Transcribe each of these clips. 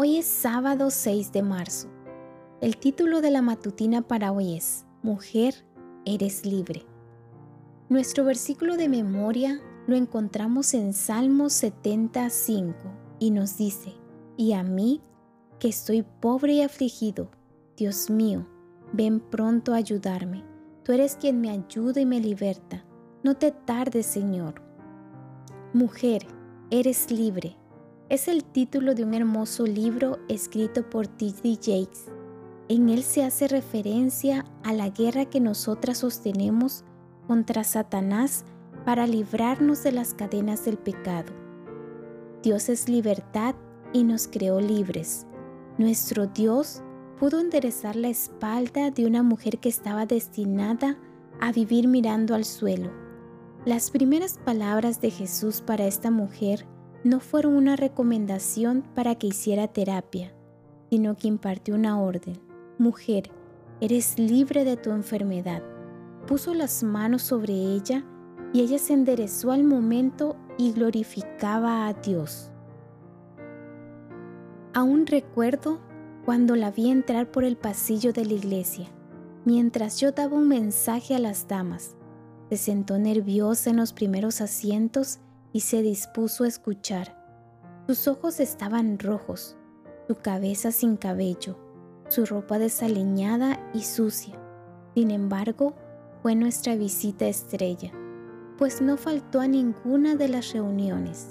Hoy es sábado 6 de marzo. El título de la matutina para hoy es Mujer, eres libre. Nuestro versículo de memoria lo encontramos en Salmo 75 y nos dice, y a mí, que estoy pobre y afligido, Dios mío, ven pronto a ayudarme. Tú eres quien me ayuda y me liberta. No te tardes, Señor. Mujer, eres libre. Es el título de un hermoso libro escrito por T.D. Jakes. En él se hace referencia a la guerra que nosotras sostenemos contra Satanás para librarnos de las cadenas del pecado. Dios es libertad y nos creó libres. Nuestro Dios pudo enderezar la espalda de una mujer que estaba destinada a vivir mirando al suelo. Las primeras palabras de Jesús para esta mujer no fueron una recomendación para que hiciera terapia, sino que impartió una orden. Mujer, eres libre de tu enfermedad. Puso las manos sobre ella y ella se enderezó al momento y glorificaba a Dios. Aún recuerdo cuando la vi entrar por el pasillo de la iglesia, mientras yo daba un mensaje a las damas. Se sentó nerviosa en los primeros asientos y se dispuso a escuchar. Sus ojos estaban rojos, su cabeza sin cabello, su ropa desaliñada y sucia. Sin embargo, fue nuestra visita estrella, pues no faltó a ninguna de las reuniones.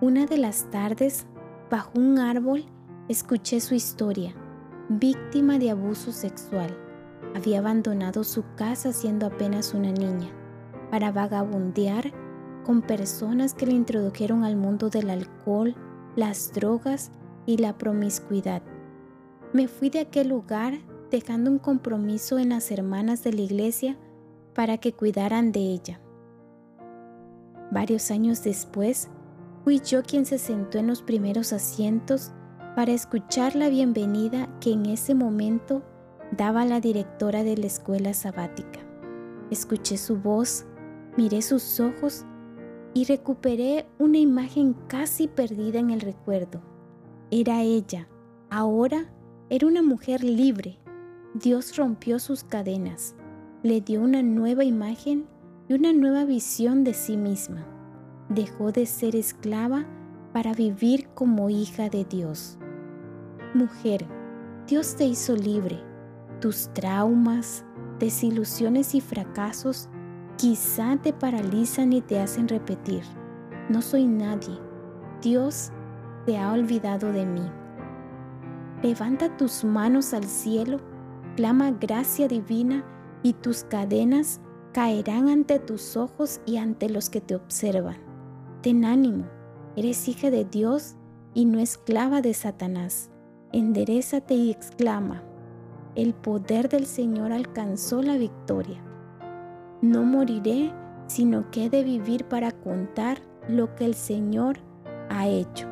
Una de las tardes, bajo un árbol, escuché su historia, víctima de abuso sexual. Había abandonado su casa siendo apenas una niña, para vagabundear con personas que le introdujeron al mundo del alcohol, las drogas y la promiscuidad. Me fui de aquel lugar dejando un compromiso en las hermanas de la iglesia para que cuidaran de ella. Varios años después, fui yo quien se sentó en los primeros asientos para escuchar la bienvenida que en ese momento daba la directora de la escuela sabática. Escuché su voz, miré sus ojos y recuperé una imagen casi perdida en el recuerdo. Era ella, ahora era una mujer libre. Dios rompió sus cadenas, le dio una nueva imagen y una nueva visión de sí misma. Dejó de ser esclava para vivir como hija de Dios. Mujer, Dios te hizo libre. Tus traumas, desilusiones y fracasos quizá te paralizan y te hacen repetir, no soy nadie. Dios te ha olvidado de mí. Levanta tus manos al cielo, clama gracia divina y tus cadenas caerán ante tus ojos y ante los que te observan. Ten ánimo, eres hija de Dios y no esclava de Satanás. Enderezate y exclama, el poder del Señor alcanzó la victoria. No moriré, sino que he de vivir para contar lo que el Señor ha hecho.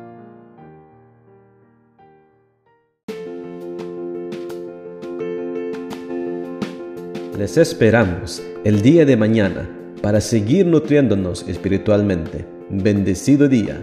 Les esperamos el día de mañana para seguir nutriéndonos espiritualmente. Bendecido día.